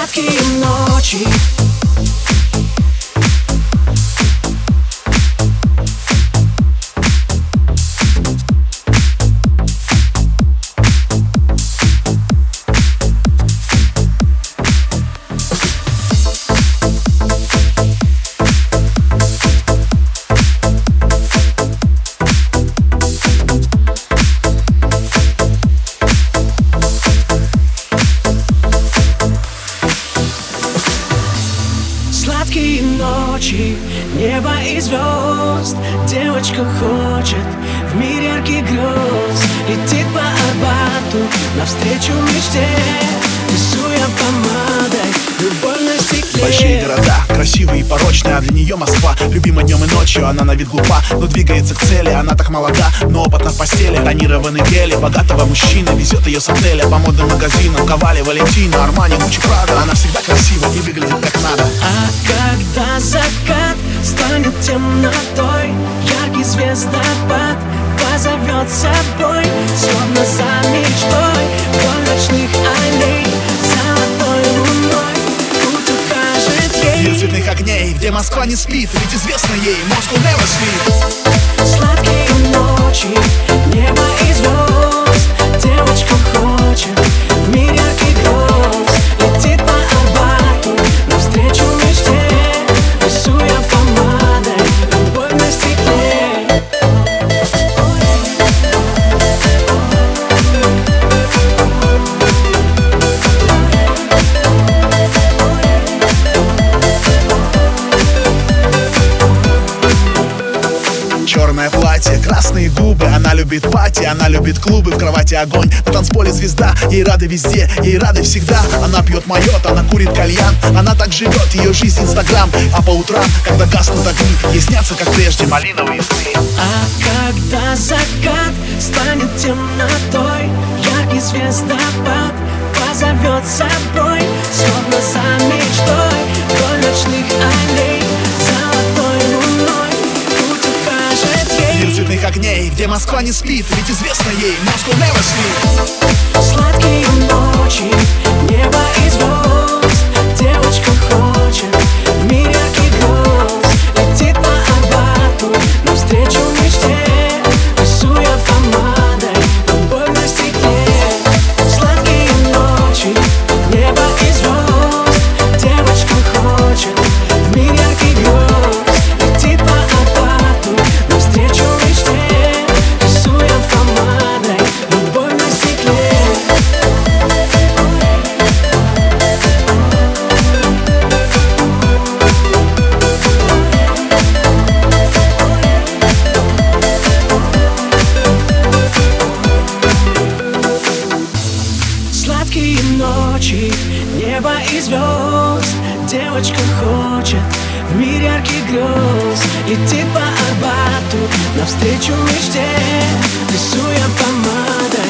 Сладкие ночи небо и звезд. Девочка хочет в мир ярких грез Летит по Арбату навстречу мечте Рисуя помадой любовь на стекле. Большие города, красивые и порочные А для нее Москва, любима днем и ночью. Она на вид глупа, но двигается к цели. Она так молода, но опытна в постели. Тонированный гели, богатого мужчины Везет ее с отеля по модным магазинам. Ковали, Валентина, Армани, Гуччи, Прада. Она всегда красива и выглядит как надо. А когда закат темнотой. Яркий звездопад позовет собой Словно за мечтой. Вдоль ночных аллей Золотой луной. Путь укажет Мир ей цветных огней, где Москва не спит Ведь известно ей, Moscow never sleep Сладкие Черное платье, красные губы Она любит пати, она любит клубы В кровати огонь, на танцполе звезда Ей рады везде, ей рады всегда. Она пьет майот, она курит кальян Она так живет, ее жизнь инстаграм. А по утрам, когда гаснут огни Ей снятся, как прежде, малиновые сны А когда закат станет темнотой Яркий звездопад позовет собой Словно за мечтой цветных огней, где Москва не спит Ведь известно ей, Moscow never sleep Сладкие ночи, небо Девочка хочет в мир ярких грез Летит по Арбату навстречу мечте Рисуя помадой